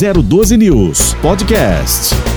012 News Podcast.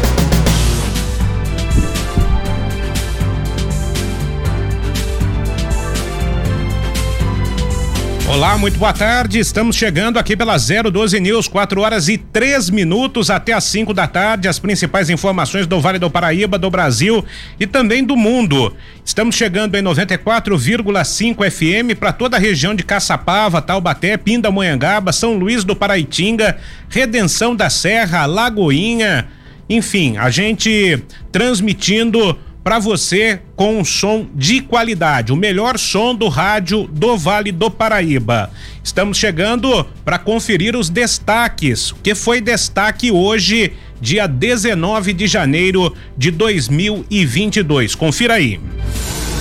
Olá, muito boa tarde. Estamos chegando aqui pela 012 News, 4 horas e 3 minutos até as 5 da tarde. As principais informações do Vale do Paraíba, do Brasil e também do mundo. Estamos chegando em 94,5 FM para toda a região de Caçapava, Taubaté, Pindamonhangaba, São Luís do Paraitinga, Redenção da Serra, Lagoinha. Enfim, a gente transmitindo para você com um som de qualidade, o melhor som do rádio do Vale do Paraíba. Estamos chegando para conferir os destaques. O que foi destaque hoje, dia 19 de janeiro de 2022? Confira aí.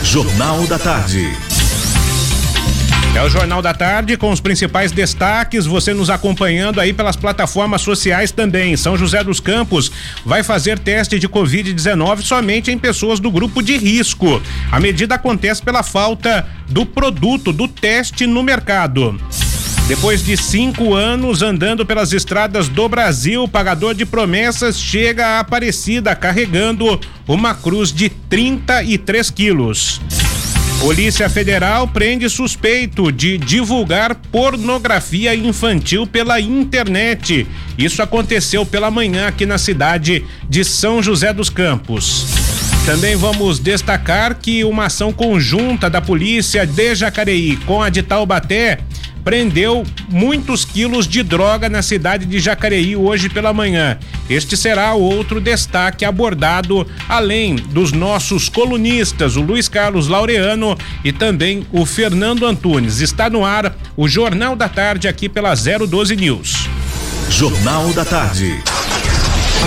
Jornal da Tarde. É o Jornal da Tarde com os principais destaques. Você nos acompanhando aí pelas plataformas sociais também. São José dos Campos vai fazer teste de Covid-19 somente em pessoas do grupo de risco. A medida acontece pela falta do produto, do teste no mercado. Depois de cinco anos andando pelas estradas do Brasil, o pagador de promessas chega a Aparecida carregando uma cruz de 33 quilos. Polícia Federal prende suspeito de divulgar pornografia infantil pela internet. Isso aconteceu pela manhã aqui na cidade de São José dos Campos. Também vamos destacar que uma ação conjunta da polícia de Jacareí com a de Taubaté prendeu muitos quilos de droga na cidade de Jacareí hoje pela manhã. Este será outro destaque abordado, além dos nossos colunistas, o Luiz Carlos Laureano e também o Fernando Antunes. Está no ar o Jornal da Tarde aqui pela 012 News. Jornal da Tarde.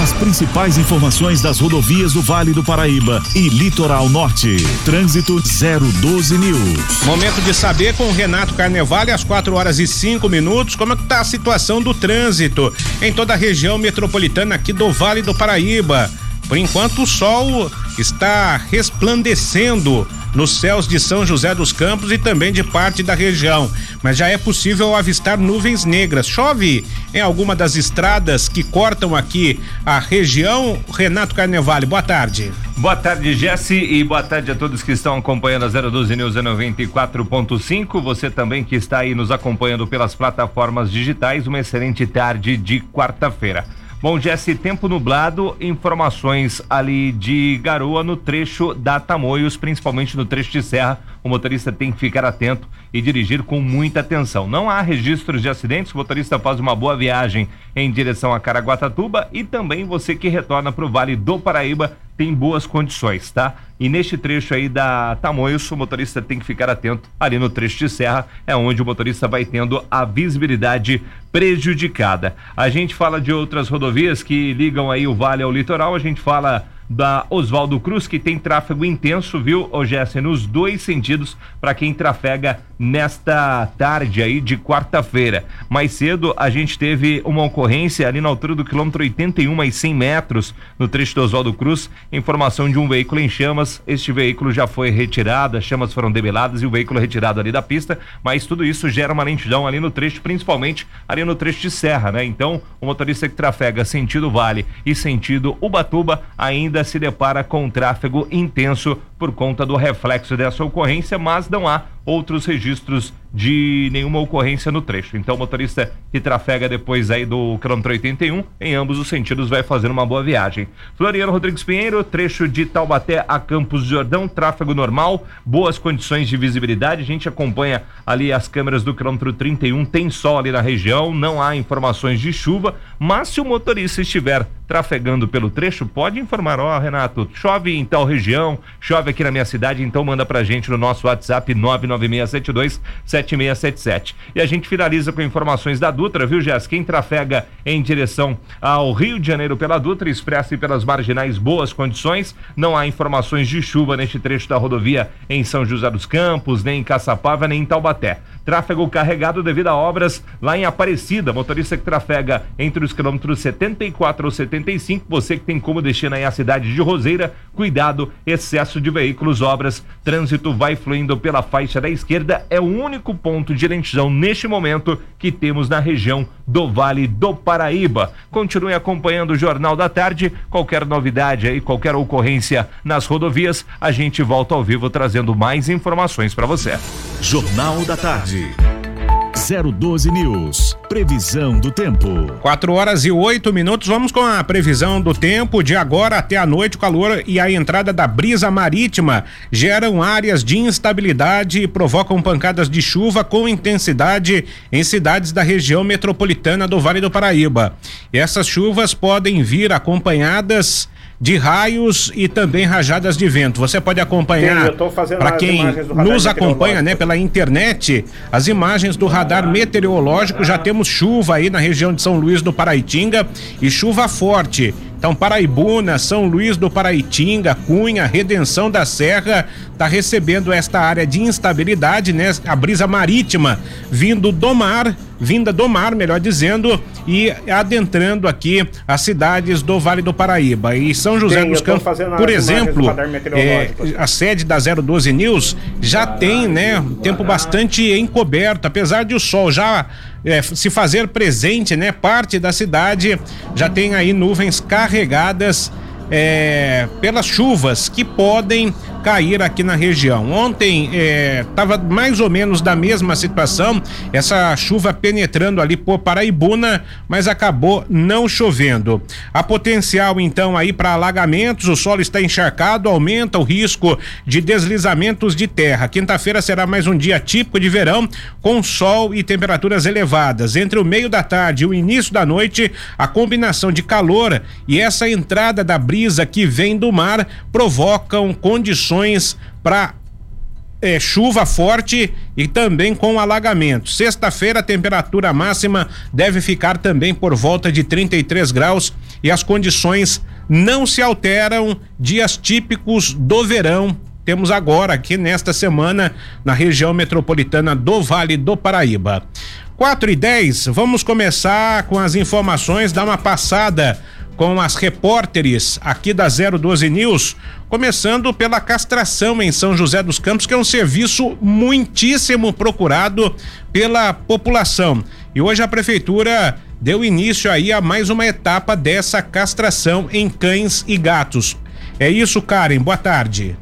As principais informações das rodovias do Vale do Paraíba e Litoral Norte. Trânsito 012 News. Momento de saber com o Renato Carnevale às 4 horas e 5 minutos como é está a situação do trânsito em toda a região metropolitana aqui do Vale do Paraíba. Por enquanto o sol está resplandecendo nos céus de São José dos Campos e também de parte da região, mas já é possível avistar nuvens negras. Chove em alguma das estradas que cortam aqui a região. Renato Carnevale, boa tarde. Boa tarde, Jesse, e boa tarde a todos que estão acompanhando a 012 News 94.5. Você também que está aí nos acompanhando pelas plataformas digitais. Uma excelente tarde de quarta-feira. Bom, Jesse, tempo nublado, informações ali de garoa no trecho da Tamoios, principalmente no trecho de serra. O motorista tem que ficar atento e dirigir com muita atenção. Não há registros de acidentes, o motorista faz uma boa viagem em direção a Caraguatatuba e também você que retorna para o Vale do Paraíba tem boas condições, tá? E neste trecho aí da Tamoios, o motorista tem que ficar atento. Ali no trecho de serra é onde o motorista vai tendo a visibilidade prejudicada. A gente fala de outras rodovias que ligam aí o vale ao litoral, a gente fala da Oswaldo Cruz, que tem tráfego intenso, viu, ô nos dois sentidos, para quem trafega nesta tarde aí de quarta-feira. Mais cedo a gente teve uma ocorrência ali na altura do quilômetro 81 e 100 metros no trecho do Oswaldo Cruz, informação de um veículo em chamas. Este veículo já foi retirado, as chamas foram debeladas e o veículo retirado ali da pista, mas tudo isso gera uma lentidão ali no trecho, principalmente ali no trecho de serra, né? Então, o motorista que trafega sentido Vale e sentido Ubatuba ainda se depara com um tráfego intenso por conta do reflexo dessa ocorrência, mas não há outros registros de nenhuma ocorrência no trecho. Então, o motorista que trafega depois aí do quilômetro 81, em ambos os sentidos, vai fazer uma boa viagem. Floriano Rodrigues Pinheiro, trecho de Taubaté a Campos Jordão, tráfego normal, boas condições de visibilidade. A gente acompanha ali as câmeras do quilômetro 31, tem sol ali na região, não há informações de chuva, mas se o motorista estiver trafegando pelo trecho, pode informar, ó, oh, Renato, chove em tal região, chove aqui na minha cidade, então manda pra gente no nosso WhatsApp 99672 7677. E a gente finaliza com informações da Dutra, viu, Jéssica? Quem trafega em direção ao Rio de Janeiro pela Dutra, expressa pelas marginais boas condições. Não há informações de chuva neste trecho da rodovia em São José dos Campos, nem em Caçapava, nem em Taubaté. Tráfego carregado devido a obras lá em Aparecida. Motorista que trafega entre os quilômetros 74 ou 75, você que tem como destino aí a cidade de Roseira, cuidado, excesso de veículos, obras, trânsito vai fluindo pela faixa da esquerda, é o único ponto de lentidão neste momento que temos na região do Vale do Paraíba. Continue acompanhando o Jornal da Tarde, qualquer novidade aí, qualquer ocorrência nas rodovias, a gente volta ao vivo trazendo mais informações para você. Jornal da Tarde. 012 News. Previsão do tempo. 4 horas e 8 minutos. Vamos com a previsão do tempo. De agora até a noite, o calor e a entrada da brisa marítima geram áreas de instabilidade e provocam pancadas de chuva com intensidade em cidades da região metropolitana do Vale do Paraíba. Essas chuvas podem vir acompanhadas de raios e também rajadas de vento. Você pode acompanhar para quem nos acompanha, né, pela internet, as imagens do radar meteorológico. Já temos chuva aí na região de São Luís do Paraitinga e chuva forte. Então, Paraibuna, São Luís do Paraitinga, Cunha, Redenção da Serra, está recebendo esta área de instabilidade, né? A brisa marítima vindo do mar, vinda do mar, melhor dizendo, e adentrando aqui as cidades do Vale do Paraíba. E São José tem, dos Campos, por exemplo, é, a sede da 012 News já tem, né, tempo bastante encoberto, apesar de o sol já é, se fazer presente, né? Parte da cidade já tem aí nuvens carregadas é, pelas chuvas que podem cair aqui na região. Ontem estava é, mais ou menos da mesma situação, essa chuva penetrando ali por Paraibuna, mas acabou não chovendo. A potencial então aí para alagamentos, o solo está encharcado, aumenta o risco de deslizamentos de terra. Quinta-feira será mais um dia típico de verão, com sol e temperaturas elevadas. Entre o meio da tarde e o início da noite, a combinação de calor e essa entrada da brisa que vem do mar provocam condições para é, chuva forte e também com alagamento. Sexta-feira a temperatura máxima deve ficar também por volta de 33 graus e as condições não se alteram. Dias típicos do verão temos agora aqui nesta semana na região metropolitana do Vale do Paraíba. 4 e 10, vamos começar com as informações, dar uma passada com as repórteres aqui da 012 News, começando pela castração em São José dos Campos, que é um serviço muitíssimo procurado pela população. E hoje a prefeitura deu início aí a mais uma etapa dessa castração em cães e gatos. É isso, Karen. Boa tarde.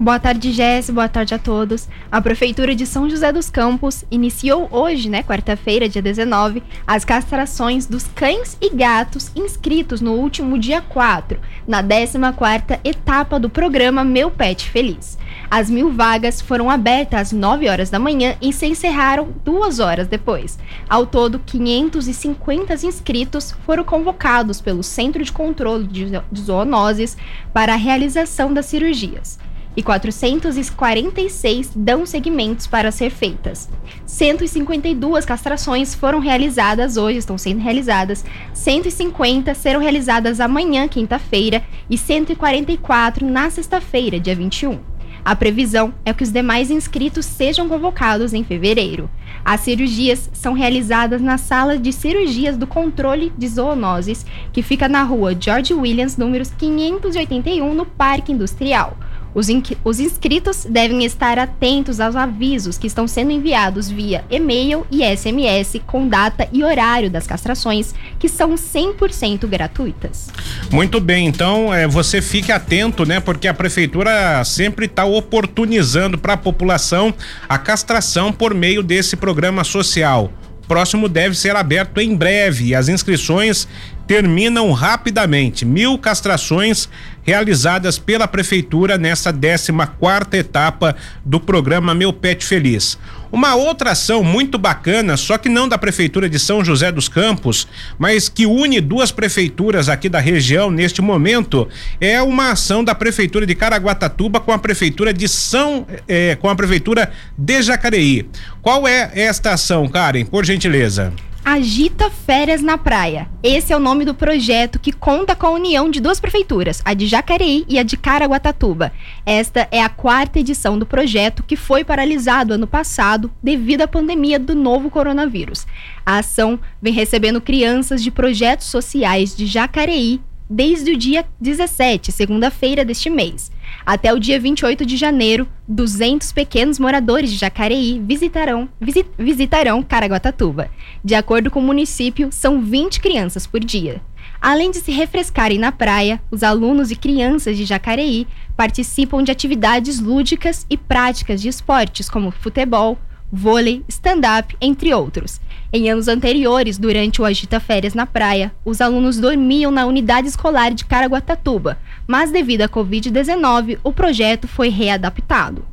Boa tarde, Jess. Boa tarde a todos. A Prefeitura de São José dos Campos iniciou hoje, né, quarta-feira, dia 19, as castrações dos cães e gatos inscritos no último dia 4, na 14ª etapa do programa Meu Pet Feliz. As mil vagas foram abertas às 9 horas da manhã e se encerraram duas horas depois. Ao todo, 550 inscritos foram convocados pelo Centro de Controle de Zoonoses para a realização das cirurgias e 446 dão segmentos para ser feitas. 152 castrações foram realizadas hoje, estão sendo realizadas, 150 serão realizadas amanhã, quinta-feira, e 144 na sexta-feira, dia 21. A previsão é que os demais inscritos sejam convocados em fevereiro. As cirurgias são realizadas na sala de cirurgias do controle de zoonoses, que fica na rua George Williams, números 581, no Parque Industrial. Os, os inscritos devem estar atentos aos avisos que estão sendo enviados via e-mail e SMS com data e horário das castrações, que são 100% gratuitas. Muito bem, então é, você fique atento, né? Porque a prefeitura sempre está oportunizando para a população a castração por meio desse programa social próximo deve ser aberto em breve. As inscrições terminam rapidamente. Mil castrações realizadas pela prefeitura nessa 14 quarta etapa do programa Meu Pet Feliz. Uma outra ação muito bacana, só que não da prefeitura de São José dos Campos, mas que une duas prefeituras aqui da região neste momento, é uma ação da prefeitura de Caraguatatuba com a prefeitura de São, é, com a prefeitura de Jacareí. Qual é esta ação, Karen? Por gentileza. Agita Férias na Praia. Esse é o nome do projeto que conta com a união de duas prefeituras, a de Jacareí e a de Caraguatatuba. Esta é a quarta edição do projeto que foi paralisado ano passado devido à pandemia do novo coronavírus. A ação vem recebendo crianças de projetos sociais de Jacareí desde o dia 17, segunda-feira deste mês. Até o dia 28 de janeiro, 200 pequenos moradores de Jacareí visitarão, visit, visitarão Caraguatatuba. De acordo com o município, são 20 crianças por dia. Além de se refrescarem na praia, os alunos e crianças de Jacareí participam de atividades lúdicas e práticas de esportes como futebol, vôlei, stand-up, entre outros. Em anos anteriores, durante o Agita Férias na praia, os alunos dormiam na unidade escolar de Caraguatatuba, mas devido à Covid-19, o projeto foi readaptado.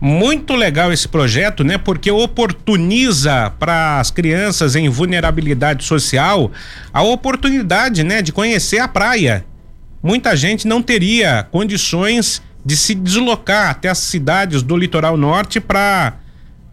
Muito legal esse projeto, né? Porque oportuniza para as crianças em vulnerabilidade social a oportunidade, né, de conhecer a praia. Muita gente não teria condições de se deslocar até as cidades do litoral norte para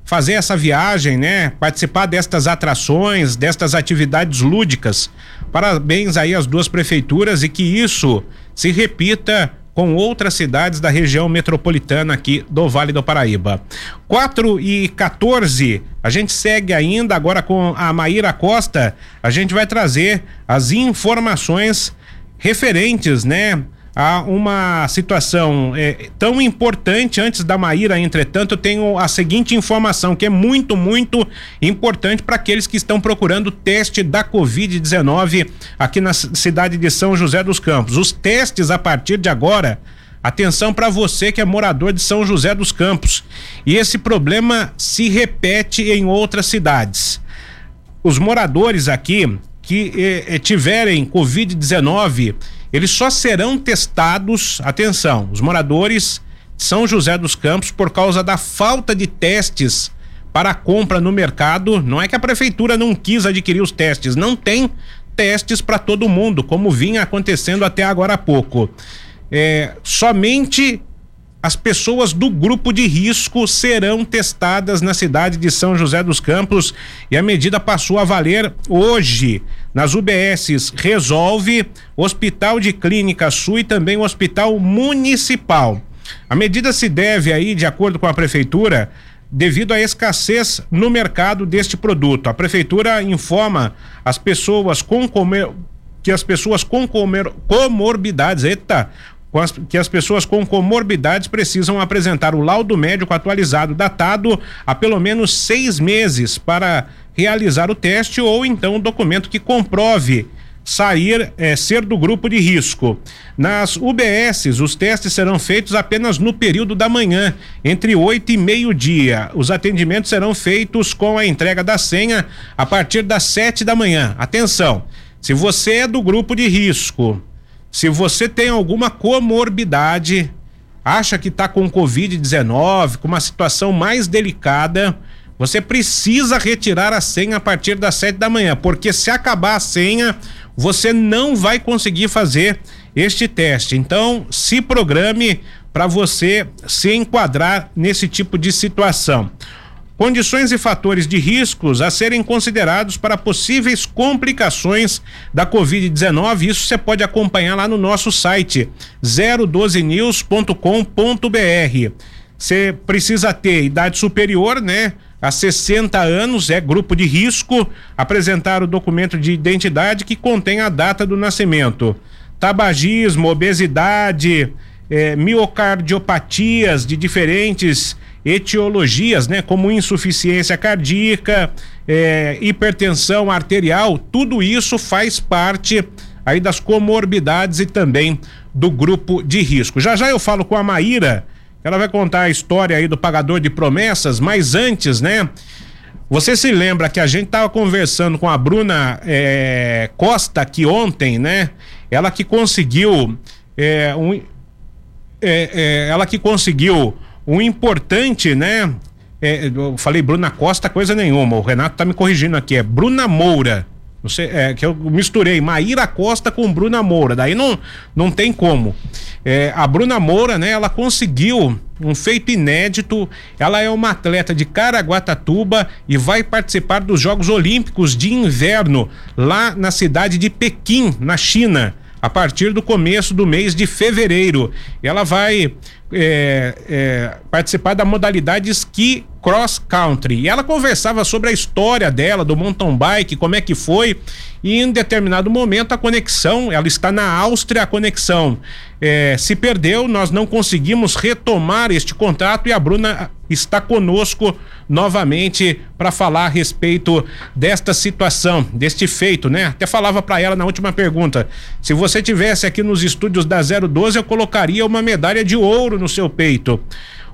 fazer essa viagem, né? Participar destas atrações, destas atividades lúdicas. Parabéns aí às duas prefeituras e que isso se repita com outras cidades da região metropolitana aqui do Vale do Paraíba. 4 e 14, a gente segue ainda agora com a Maíra Costa. A gente vai trazer as informações referentes, né, a uma situação é, tão importante antes da Maíra, entretanto, eu tenho a seguinte informação que é muito, muito importante para aqueles que estão procurando teste da Covid-19 aqui na cidade de São José dos Campos. Os testes a partir de agora. Atenção para você que é morador de São José dos Campos. E esse problema se repete em outras cidades. Os moradores aqui que eh, tiverem Covid-19 eles só serão testados, atenção, os moradores de São José dos Campos, por causa da falta de testes para compra no mercado. Não é que a prefeitura não quis adquirir os testes, não tem testes para todo mundo, como vinha acontecendo até agora há pouco. É, somente as pessoas do grupo de risco serão testadas na cidade de São José dos Campos e a medida passou a valer hoje nas UBSs Resolve, Hospital de Clínica Sul e também o Hospital Municipal. A medida se deve aí, de acordo com a prefeitura, devido à escassez no mercado deste produto. A prefeitura informa as pessoas com comer que as pessoas com comer, comorbidades, eita, que as pessoas com comorbidades precisam apresentar o laudo médico atualizado, datado há pelo menos seis meses, para realizar o teste ou então um documento que comprove sair é, ser do grupo de risco. Nas UBSs, os testes serão feitos apenas no período da manhã, entre 8 e meio-dia. Os atendimentos serão feitos com a entrega da senha a partir das 7 da manhã. Atenção! Se você é do grupo de risco, se você tem alguma comorbidade, acha que está com Covid-19, com uma situação mais delicada, você precisa retirar a senha a partir das sete da manhã, porque se acabar a senha, você não vai conseguir fazer este teste. Então, se programe para você se enquadrar nesse tipo de situação. Condições e fatores de riscos a serem considerados para possíveis complicações da Covid-19. Isso você pode acompanhar lá no nosso site 012news.com.br. Você precisa ter idade superior, né? A 60 anos, é grupo de risco, apresentar o documento de identidade que contém a data do nascimento. Tabagismo, obesidade, eh, miocardiopatias de diferentes etiologias, né, como insuficiência cardíaca, é, hipertensão arterial, tudo isso faz parte aí das comorbidades e também do grupo de risco. Já já eu falo com a Maíra, ela vai contar a história aí do pagador de promessas, mas antes, né? Você se lembra que a gente tava conversando com a Bruna é, Costa aqui ontem, né? Ela que conseguiu é, um, é, é ela que conseguiu um importante, né? É, eu falei Bruna Costa, coisa nenhuma. O Renato tá me corrigindo aqui. É Bruna Moura, Sei, é, que eu misturei Maíra Costa com Bruna Moura, daí não, não tem como. É, a Bruna Moura, né, ela conseguiu um feito inédito. Ela é uma atleta de Caraguatatuba e vai participar dos Jogos Olímpicos de Inverno lá na cidade de Pequim, na China, a partir do começo do mês de fevereiro. Ela vai é, é, participar da modalidade esqui cross country. E ela conversava sobre a história dela, do mountain bike, como é que foi. E em determinado momento a conexão, ela está na Áustria, a conexão é, se perdeu, nós não conseguimos retomar este contato e a Bruna está conosco novamente para falar a respeito desta situação, deste feito, né? Até falava para ela na última pergunta: se você tivesse aqui nos estúdios da 012, eu colocaria uma medalha de ouro no seu peito.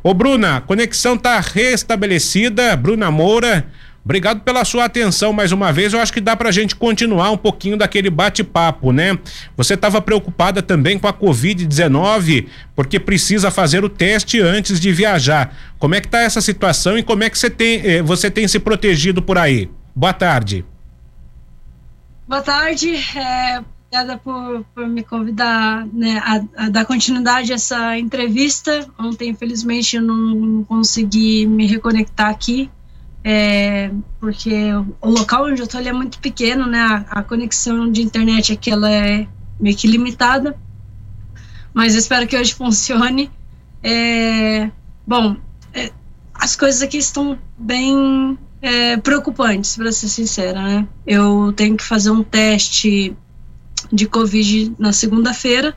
Ô Bruna, a conexão tá restabelecida, Bruna Moura. Obrigado pela sua atenção mais uma vez. Eu acho que dá pra gente continuar um pouquinho daquele bate-papo, né? Você estava preocupada também com a Covid-19, porque precisa fazer o teste antes de viajar. Como é que tá essa situação e como é que você tem, eh, você tem se protegido por aí? Boa tarde. Boa tarde. É, obrigada por, por me convidar né, a, a, dar continuidade a essa entrevista. Ontem, infelizmente, eu não consegui me reconectar aqui, é, porque o local onde eu estou é muito pequeno, né? A, a, conexão de internet aqui ela é meio que limitada, mas espero que hoje funcione. É, bom, é, as coisas aqui estão bem é, preocupantes, para ser sincera, né? Eu tenho que fazer um teste de Covid na segunda-feira.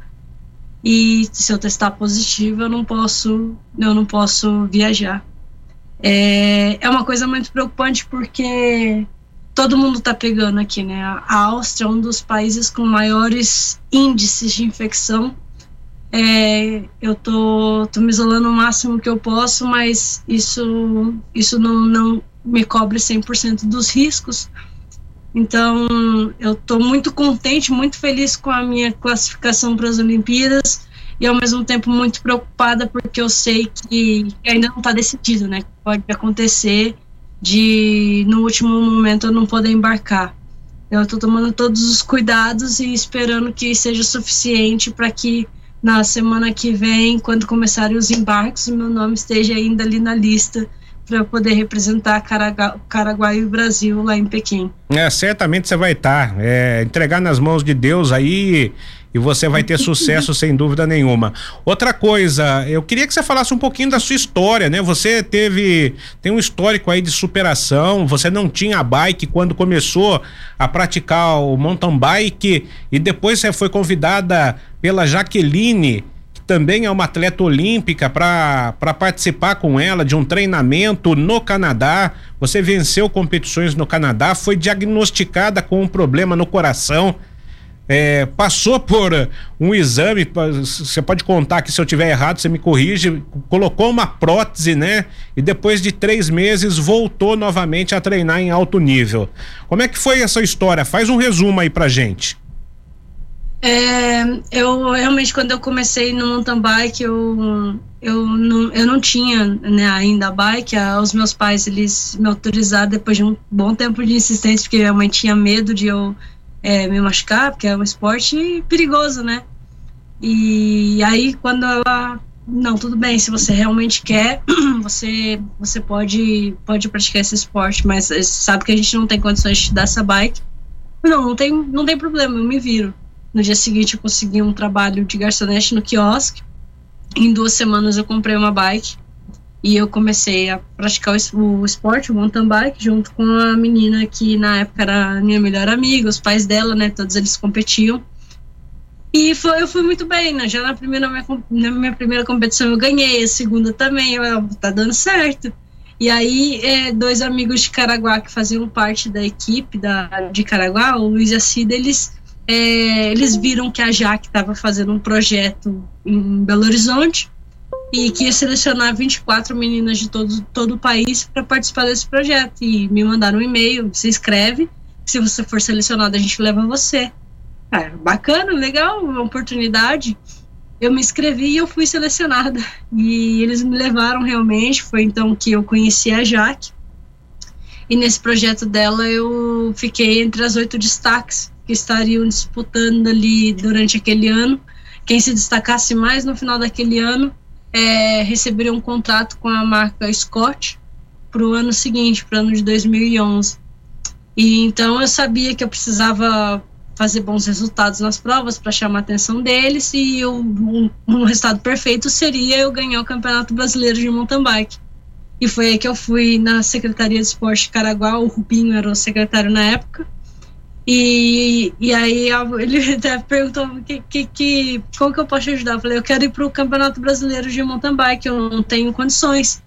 E se eu testar positivo eu não posso eu não posso viajar. É, é uma coisa muito preocupante porque todo mundo está pegando aqui né? A Áustria é um dos países com maiores índices de infecção. É, eu tô, tô me isolando o máximo que eu posso mas isso isso não, não me cobre 100% dos riscos então, eu estou muito contente, muito feliz com a minha classificação para as Olimpíadas e ao mesmo tempo muito preocupada porque eu sei que ainda não está decidido, né? Pode acontecer de no último momento eu não poder embarcar. Eu estou tomando todos os cuidados e esperando que seja suficiente para que na semana que vem, quando começarem os embarques, o meu nome esteja ainda ali na lista para eu poder representar Caraguá, Caraguá e o Brasil lá em Pequim. É, certamente você vai estar. Tá, é, entregar nas mãos de Deus aí e você vai ter sucesso sem dúvida nenhuma. Outra coisa, eu queria que você falasse um pouquinho da sua história, né? Você teve tem um histórico aí de superação, você não tinha bike quando começou a praticar o mountain bike e depois você foi convidada pela Jaqueline também é uma atleta olímpica para participar com ela de um treinamento no Canadá. Você venceu competições no Canadá, foi diagnosticada com um problema no coração. É, passou por um exame, você pode contar que se eu tiver errado, você me corrige, colocou uma prótese, né? E depois de três meses voltou novamente a treinar em alto nível. Como é que foi essa história? Faz um resumo aí pra gente. É, eu realmente, quando eu comecei no mountain bike, eu, eu, não, eu não tinha né, ainda bike. os meus pais eles me autorizaram depois de um bom tempo de insistência, porque minha mãe tinha medo de eu é, me machucar, porque é um esporte perigoso, né? E aí, quando ela. Não, tudo bem, se você realmente quer, você, você pode, pode praticar esse esporte, mas sabe que a gente não tem condições de te dar essa bike. Não, não tem, não tem problema, eu me viro. No dia seguinte, eu consegui um trabalho de garçonete no quiosque. Em duas semanas, eu comprei uma bike e eu comecei a praticar o esporte, o mountain bike, junto com a menina que na época era minha melhor amiga, os pais dela, né? Todos eles competiam. E foi, eu fui muito bem, né? Já na primeira, minha, na minha primeira competição eu ganhei, a segunda também, eu, tá dando certo. E aí, é, dois amigos de Caraguá que faziam parte da equipe da, de Caraguá, o Luiz e a Cida, eles é, eles viram que a Jaque estava fazendo um projeto em Belo Horizonte e que ia selecionar 24 meninas de todo, todo o país para participar desse projeto. E me mandaram um e-mail, se inscreve, se você for selecionado a gente leva você. Ah, bacana, legal, uma oportunidade. Eu me inscrevi e eu fui selecionada. E eles me levaram realmente, foi então que eu conheci a Jaque. E nesse projeto dela eu fiquei entre as oito destaques que estariam disputando ali durante aquele ano. Quem se destacasse mais no final daquele ano é, receberia um contrato com a marca Scott para o ano seguinte, para o ano de 2011. E então eu sabia que eu precisava fazer bons resultados nas provas para chamar a atenção deles e o, um, um, resultado perfeito seria eu ganhar o Campeonato Brasileiro de Mountain Bike. E foi aí que eu fui na Secretaria de Esporte de Caraguá, o Rubinho era o secretário na época, e, e aí ele até perguntou que, que, que, como que eu posso ajudar. Eu falei, eu quero ir para o Campeonato Brasileiro de Mountain Bike, eu não tenho condições.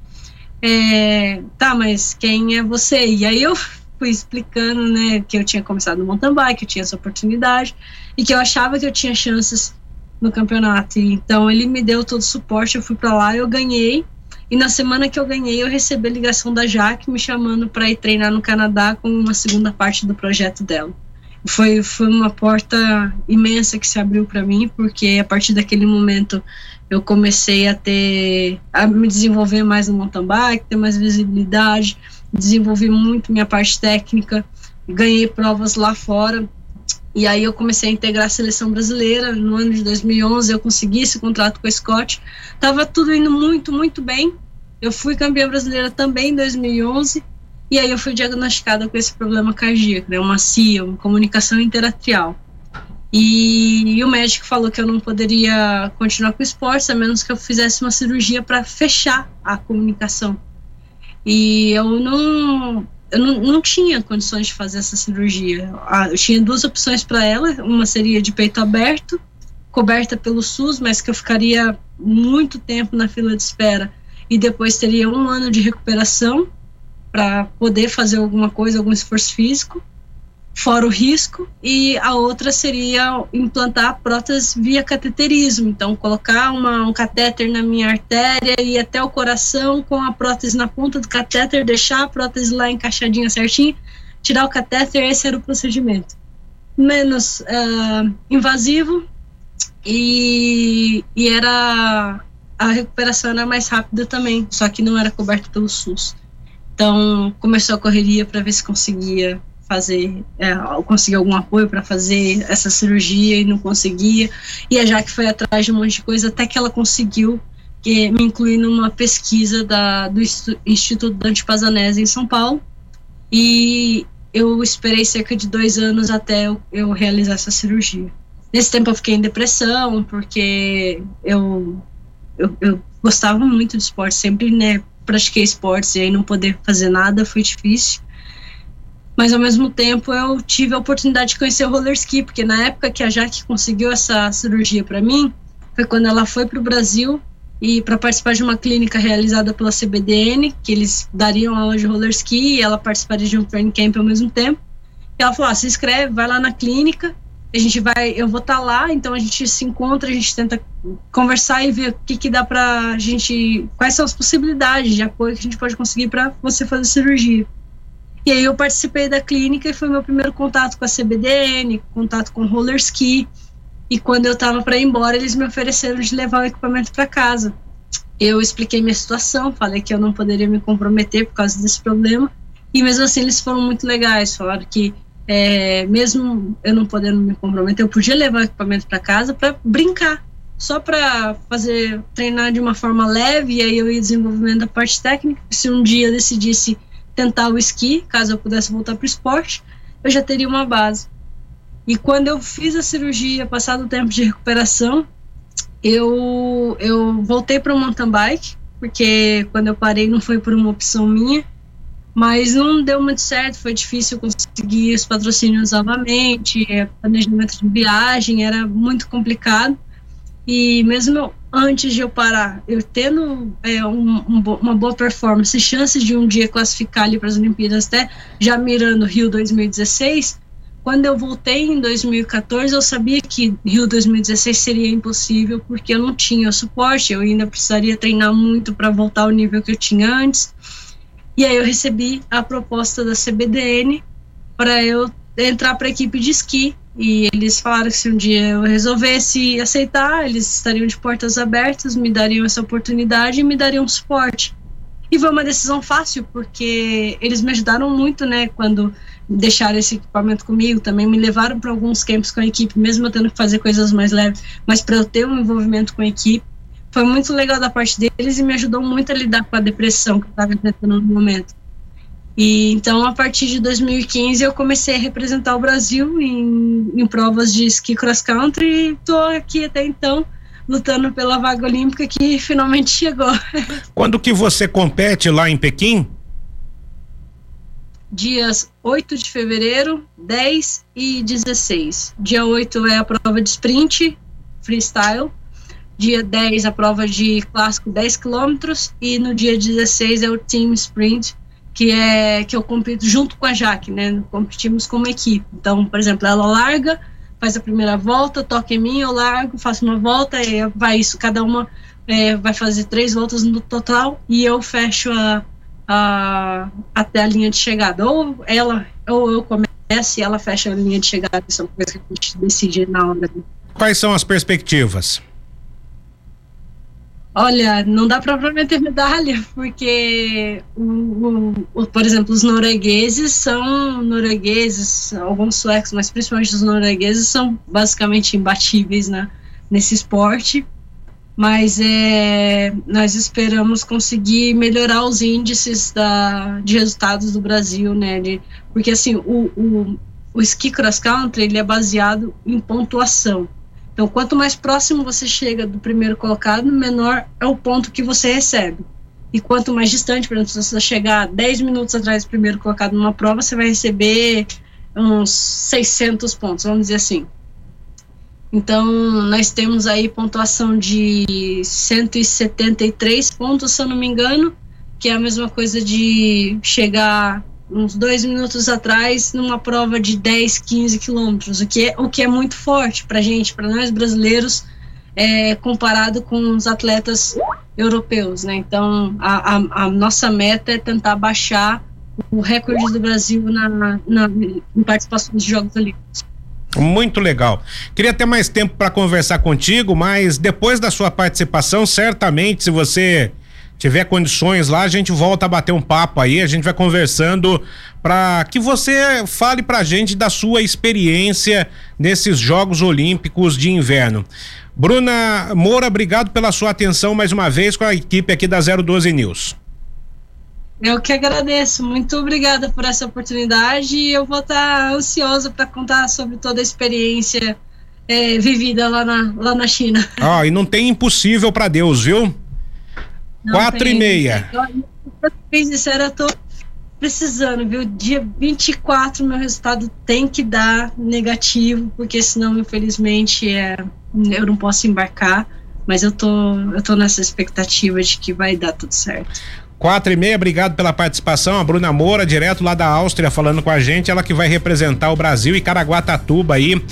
É, tá, mas quem é você? E aí eu fui explicando, né, que eu tinha começado no mountain bike, que eu tinha essa oportunidade e que eu achava que eu tinha chances no campeonato. E, então ele me deu todo o suporte, eu fui para lá, eu ganhei. E na semana que eu ganhei, eu recebi a ligação da Jaque me chamando para ir treinar no Canadá com uma segunda parte do projeto dela. Foi, foi uma porta imensa que se abriu para mim, porque a partir daquele momento eu comecei a ter a me desenvolver mais no mountain bike, ter mais visibilidade, desenvolvi muito minha parte técnica, ganhei provas lá fora. E aí eu comecei a integrar a seleção brasileira. No ano de 2011 eu consegui esse contrato com a Scott. Tava tudo indo muito, muito bem. Eu fui campeã brasileira também em 2011. E aí eu fui diagnosticada com esse problema cardíaco, né, uma CIA, uma comunicação interatrial. E, e, o médico falou que eu não poderia continuar com o esporte, a menos que eu fizesse uma cirurgia para fechar a comunicação. E eu não, eu não, não tinha condições de fazer essa cirurgia. Eu tinha duas opções para ela: uma seria de peito aberto, coberta pelo SUS, mas que eu ficaria muito tempo na fila de espera e depois teria um ano de recuperação para poder fazer alguma coisa, algum esforço físico fora o risco, e a outra seria implantar prótese via cateterismo, então colocar uma, um catéter na minha artéria e até o coração com a prótese na ponta do catéter, deixar a prótese lá encaixadinha certinho, tirar o catéter, esse era o procedimento. Menos uh, invasivo e, e era a recuperação era mais rápida também, só que não era coberto pelo SUS. Então começou a correria para ver se conseguia fazer, é, conseguir algum apoio para fazer essa cirurgia e não conseguia. E a Jaque foi atrás de um monte de coisa até que ela conseguiu que, me incluir numa pesquisa da, do Instituto Dante Pazanese em São Paulo. E eu esperei cerca de dois anos até eu, eu realizar essa cirurgia. Nesse tempo eu fiquei em depressão, porque eu, eu, eu gostava muito de esporte, sempre né, pratiquei esportes e aí não poder fazer nada foi difícil mas ao mesmo tempo eu tive a oportunidade de conhecer o roller ski, porque na época que a Jaque conseguiu essa cirurgia para mim, foi quando ela foi para o Brasil e para participar de uma clínica realizada pela CBDN, que eles dariam aula de roller ski e ela participaria de um training camp ao mesmo tempo. E ela falou: ah, se inscreve, vai lá na clínica, a gente vai, eu vou estar tá lá, então a gente se encontra, a gente tenta conversar e ver o que, que dá para a gente, quais são as possibilidades de apoio que a gente pode conseguir para você fazer cirurgia. E aí eu participei da clínica e foi meu primeiro contato com a CBDN, contato com roller ski. E quando eu estava para ir embora, eles me ofereceram de levar o equipamento para casa. Eu expliquei minha situação, falei que eu não poderia me comprometer por causa desse problema. E mesmo assim eles foram muito legais, falaram que é, mesmo eu não podendo me comprometer, eu podia levar o equipamento para casa para brincar, só para fazer treinar de uma forma leve e aí eu ia desenvolvendo a parte técnica. Se um dia eu decidisse tentar o esqui, caso eu pudesse voltar para o esporte, eu já teria uma base. E quando eu fiz a cirurgia, passado o tempo de recuperação, eu, eu voltei para o mountain bike, porque quando eu parei não foi por uma opção minha, mas não deu muito certo, foi difícil conseguir os patrocínios novamente, é, planejamento de viagem era muito complicado. E mesmo antes de eu parar, eu tendo é, um, um, uma boa performance, chances de um dia classificar ali para as Olimpíadas, até já mirando Rio 2016, quando eu voltei em 2014, eu sabia que Rio 2016 seria impossível, porque eu não tinha suporte, eu ainda precisaria treinar muito para voltar ao nível que eu tinha antes. E aí eu recebi a proposta da CBDN para eu entrar para a equipe de esqui. E eles falaram que se um dia eu resolvesse aceitar, eles estariam de portas abertas, me dariam essa oportunidade e me dariam suporte. E foi uma decisão fácil, porque eles me ajudaram muito, né, quando deixaram esse equipamento comigo, também me levaram para alguns campos com a equipe, mesmo eu tendo que fazer coisas mais leves, mas para eu ter um envolvimento com a equipe, foi muito legal da parte deles e me ajudou muito a lidar com a depressão que eu estava enfrentando no momento. E então, a partir de 2015, eu comecei a representar o Brasil em, em provas de ski cross country e estou aqui até então lutando pela vaga olímpica que finalmente chegou. Quando que você compete lá em Pequim? Dias 8 de fevereiro, 10 e 16. Dia 8 é a prova de sprint, freestyle. Dia 10 a prova de clássico 10 quilômetros e no dia 16 é o team sprint, que é que eu compito junto com a Jaque, né? Competimos como equipe. Então, por exemplo, ela larga faz a primeira volta, toca em mim, eu largo, faço uma volta, e vai isso, cada uma é, vai fazer três voltas no total e eu fecho a, a, até a linha de chegada. Ou ela, ou eu começo e ela fecha a linha de chegada, isso é uma coisa que a gente decide na hora. Quais são as perspectivas? Olha, não dá para prometer medalha, porque, o, o, por exemplo, os noruegueses são noruegueses, alguns suecos, mas principalmente os noruegueses são basicamente imbatíveis né, nesse esporte. Mas é, nós esperamos conseguir melhorar os índices da, de resultados do Brasil, né? De, porque assim, o, o, o ski cross country é baseado em pontuação. Então, quanto mais próximo você chega do primeiro colocado, menor é o ponto que você recebe. E quanto mais distante, por exemplo, se você chegar 10 minutos atrás do primeiro colocado numa prova, você vai receber uns 600 pontos, vamos dizer assim. Então, nós temos aí pontuação de 173 pontos, se eu não me engano, que é a mesma coisa de chegar uns dois minutos atrás numa prova de 10, 15 quilômetros, o que é, o que é muito forte para gente, para nós brasileiros, é, comparado com os atletas europeus, né? Então, a, a, a, nossa meta é tentar baixar o recorde do Brasil na, na, em participação dos Jogos Olímpicos. Muito legal. Queria ter mais tempo para conversar contigo, mas depois da sua participação, certamente, se você tiver condições lá, a gente volta a bater um papo aí, a gente vai conversando para que você fale pra gente da sua experiência nesses Jogos Olímpicos de Inverno. Bruna Moura, obrigado pela sua atenção mais uma vez com a equipe aqui da 012 News. Eu que agradeço, muito obrigada por essa oportunidade e eu vou estar ansiosa para contar sobre toda a experiência é, vivida lá na, lá na China. Oh, e não tem impossível para Deus, viu? Quatro tem. e meia. Bem eu tô precisando, viu? Dia 24 meu resultado tem que dar negativo, porque senão, infelizmente, é, eu não posso embarcar. Mas eu tô, eu tô nessa expectativa de que vai dar tudo certo. Quatro e meia, obrigado pela participação. A Bruna Moura, direto lá da Áustria, falando com a gente. Ela que vai representar o Brasil e Caraguatatuba aí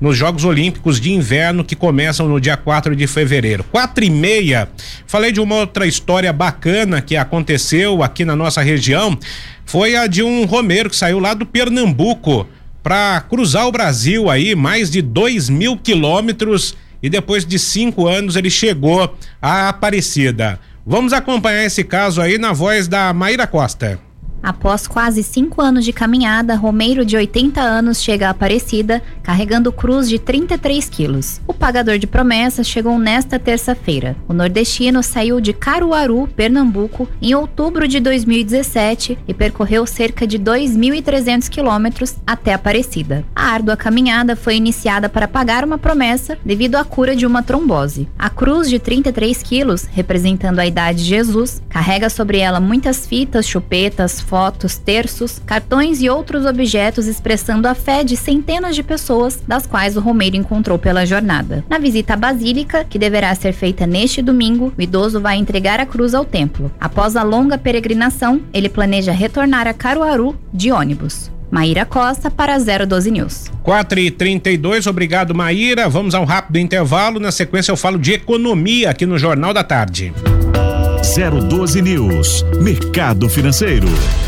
nos Jogos Olímpicos de Inverno que começam no dia 4 de fevereiro. Quatro e meia, falei de uma outra história bacana que aconteceu aqui na nossa região, foi a de um romeiro que saiu lá do Pernambuco para cruzar o Brasil aí, mais de dois mil quilômetros e depois de cinco anos ele chegou à Aparecida. Vamos acompanhar esse caso aí na voz da Maíra Costa. Após quase cinco anos de caminhada, Romeiro, de 80 anos, chega a Aparecida carregando cruz de 33 quilos. O pagador de promessas chegou nesta terça-feira. O nordestino saiu de Caruaru, Pernambuco, em outubro de 2017 e percorreu cerca de 2.300 quilômetros até Aparecida. A árdua caminhada foi iniciada para pagar uma promessa devido à cura de uma trombose. A cruz de 33 quilos, representando a idade de Jesus, carrega sobre ela muitas fitas, chupetas, fotos, terços, cartões e outros objetos expressando a fé de centenas de pessoas, das quais o Romeiro encontrou pela jornada. Na visita à Basílica, que deverá ser feita neste domingo, o idoso vai entregar a cruz ao templo. Após a longa peregrinação, ele planeja retornar a Caruaru de ônibus. Maíra Costa para 012 News. 4 e 32 obrigado Maíra. Vamos a um rápido intervalo. Na sequência eu falo de economia aqui no Jornal da Tarde. 012 News, Mercado Financeiro.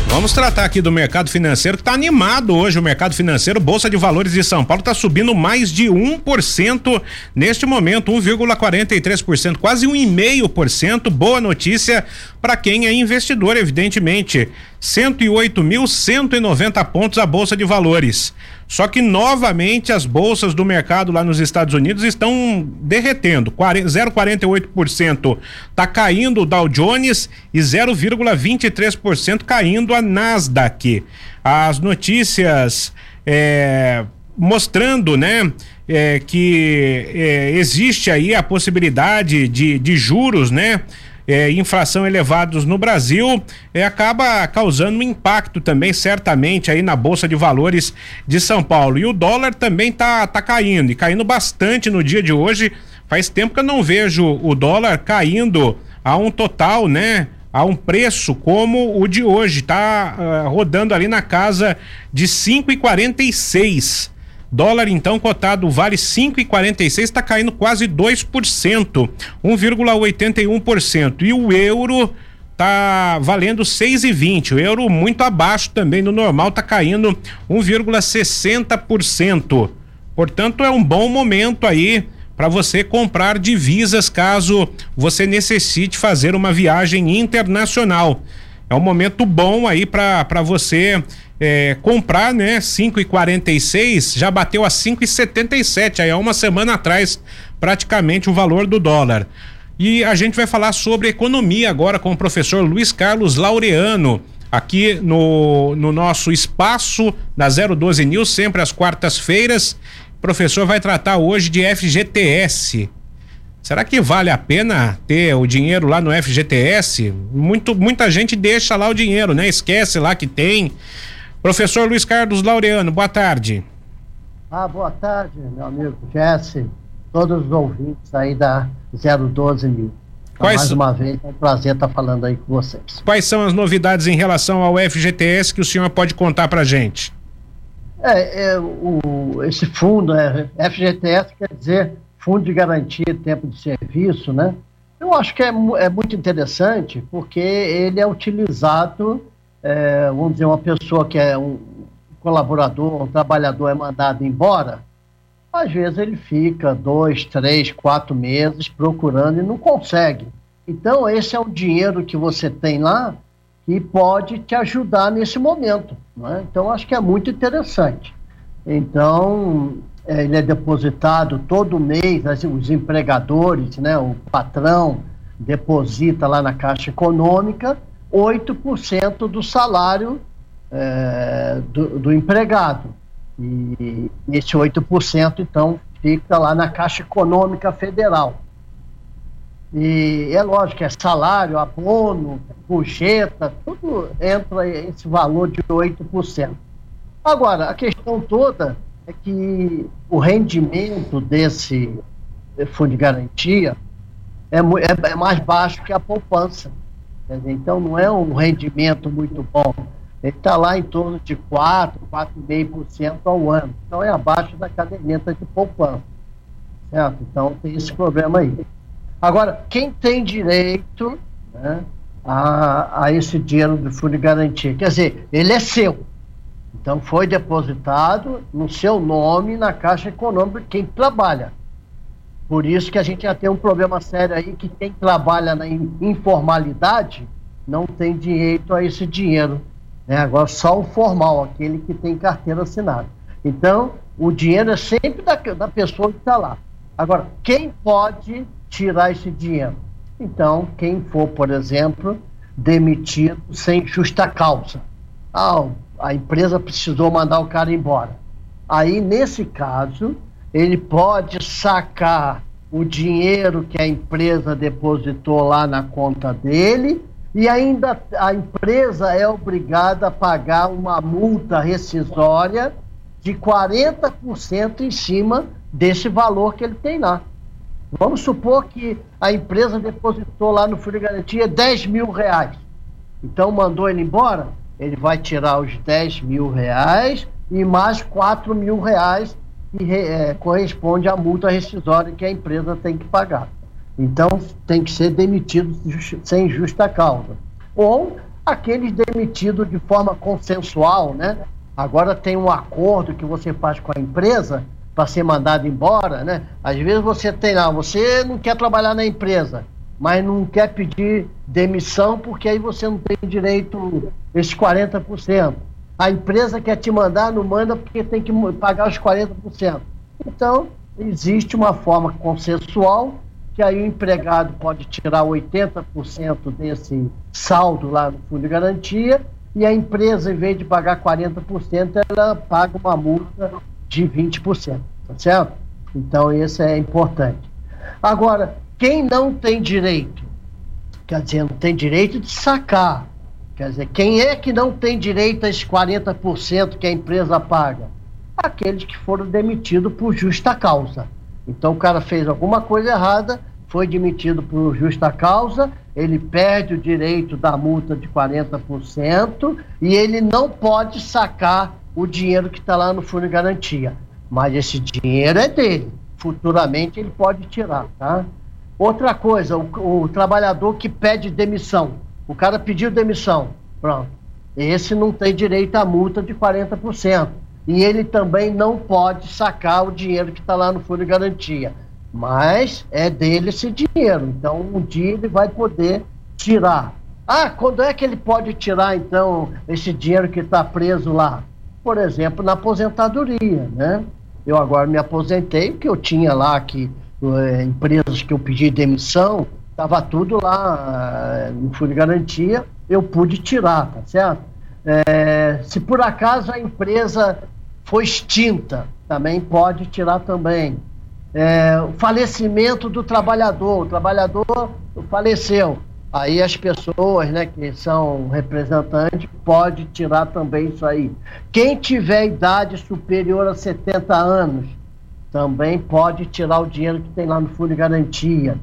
Vamos tratar aqui do mercado financeiro está animado hoje. O mercado financeiro, Bolsa de Valores de São Paulo, está subindo mais de 1% neste momento, 1,43%, quase 1,5%. Boa notícia para quem é investidor, evidentemente. 108.190 pontos a Bolsa de Valores. Só que novamente as bolsas do mercado lá nos Estados Unidos estão derretendo. 0,48% está caindo o Dow Jones e 0,23% caindo a Nasdaq. As notícias é, mostrando, né? É, que é, existe aí a possibilidade de, de juros, né? É, elevados no Brasil, é, acaba causando um impacto também, certamente, aí na Bolsa de Valores de São Paulo. E o dólar também tá, tá caindo, e caindo bastante no dia de hoje. Faz tempo que eu não vejo o dólar caindo a um total, né? A um preço como o de hoje, tá uh, rodando ali na casa de 5,46. Dólar então cotado vale 5,46, está caindo quase 2%, 1,81%. E o euro tá valendo 6,20. O euro muito abaixo também do normal, tá caindo 1,60%. Portanto, é um bom momento aí para você comprar divisas caso você necessite fazer uma viagem internacional. É um momento bom aí para você é, comprar, né? 5,46 já bateu a 5,77 aí há uma semana atrás praticamente o valor do dólar. E a gente vai falar sobre economia agora com o professor Luiz Carlos Laureano aqui no, no nosso espaço da 012 News, sempre às quartas-feiras. O professor vai tratar hoje de FGTS. Será que vale a pena ter o dinheiro lá no FGTS? Muito, muita gente deixa lá o dinheiro, né? Esquece lá que tem. Professor Luiz Carlos Laureano, boa tarde. Ah, boa tarde, meu amigo Jesse, todos os ouvintes aí da 012 mil. Então, Quais... Mais uma vez, é um prazer estar falando aí com vocês. Quais são as novidades em relação ao FGTS que o senhor pode contar para gente? É, é o, esse fundo, é, FGTS quer dizer Fundo de Garantia de Tempo de Serviço, né? Eu acho que é, é muito interessante porque ele é utilizado é, vamos dizer, uma pessoa que é um colaborador, um trabalhador é mandado embora, às vezes ele fica dois, três, quatro meses procurando e não consegue. Então, esse é o dinheiro que você tem lá que pode te ajudar nesse momento. Né? Então, acho que é muito interessante. Então, é, ele é depositado todo mês, os empregadores, né, o patrão deposita lá na Caixa Econômica 8% do salário é, do, do, empregado. E esse 8%, então, fica lá na Caixa Econômica Federal. E é lógico, é salário, abono, gorjeta, tudo entra esse valor de 8%. Agora, a questão toda é que o rendimento desse fundo de garantia é, é, é mais baixo que a poupança. Então não é um rendimento muito bom. Ele está lá em torno de 4, 4,5% ao ano. Então é abaixo da caderneta de poupança. Certo? Então tem esse problema aí. Agora, quem tem direito né, a, a esse dinheiro do fundo de garantia? Quer dizer, ele é seu. Então foi depositado no seu nome na Caixa Econômica quem trabalha. Por isso que a gente já tem um problema sério aí que quem trabalha na informalidade não tem direito a esse dinheiro. Né? Agora só o formal, aquele que tem carteira assinada. Então, o dinheiro é sempre da, da pessoa que está lá. Agora, quem pode tirar esse dinheiro? Então, quem for, por exemplo, demitido sem justa causa. Ah, a empresa precisou mandar o cara embora. Aí, nesse caso, ele pode sacar o dinheiro que a empresa depositou lá na conta dele e ainda a empresa é obrigada a pagar uma multa rescisória de 40% em cima desse valor que ele tem lá. Vamos supor que a empresa depositou lá no Fundo de Garantia 10 mil reais. Então mandou ele embora, ele vai tirar os 10 mil reais e mais 4 mil reais que é, corresponde à multa rescisória que a empresa tem que pagar. Então, tem que ser demitido sem justa causa. Ou aqueles demitidos de forma consensual, né? Agora tem um acordo que você faz com a empresa para ser mandado embora, né? Às vezes você tem lá, você não quer trabalhar na empresa, mas não quer pedir demissão porque aí você não tem direito esses 40%. A empresa quer te mandar, não manda porque tem que pagar os 40%. Então, existe uma forma consensual que aí o empregado pode tirar 80% desse saldo lá no fundo de garantia e a empresa, em vez de pagar 40%, ela paga uma multa de 20%, tá certo? Então, isso é importante. Agora, quem não tem direito, quer dizer, não tem direito de sacar, quer dizer, quem é que não tem direito a esses 40% que a empresa paga? Aqueles que foram demitidos por justa causa. Então, o cara fez alguma coisa errada, foi demitido por justa causa, ele perde o direito da multa de 40% e ele não pode sacar o dinheiro que está lá no fundo de garantia. Mas esse dinheiro é dele. Futuramente ele pode tirar, tá? Outra coisa, o, o trabalhador que pede demissão. O cara pediu demissão. Pronto. Esse não tem direito à multa de 40%. E ele também não pode sacar o dinheiro que está lá no fundo de garantia mas é dele esse dinheiro. Então, um dia ele vai poder tirar. Ah, quando é que ele pode tirar, então, esse dinheiro que está preso lá? Por exemplo, na aposentadoria, né? Eu agora me aposentei, porque eu tinha lá que empresas que eu pedi demissão, estava tudo lá eh, no fundo de garantia, eu pude tirar, tá certo? É, se por acaso a empresa foi extinta, também pode tirar também é, o falecimento do trabalhador, o trabalhador faleceu. Aí as pessoas, né, que são representantes, pode tirar também isso aí. Quem tiver idade superior a 70 anos, também pode tirar o dinheiro que tem lá no fundo de garantia.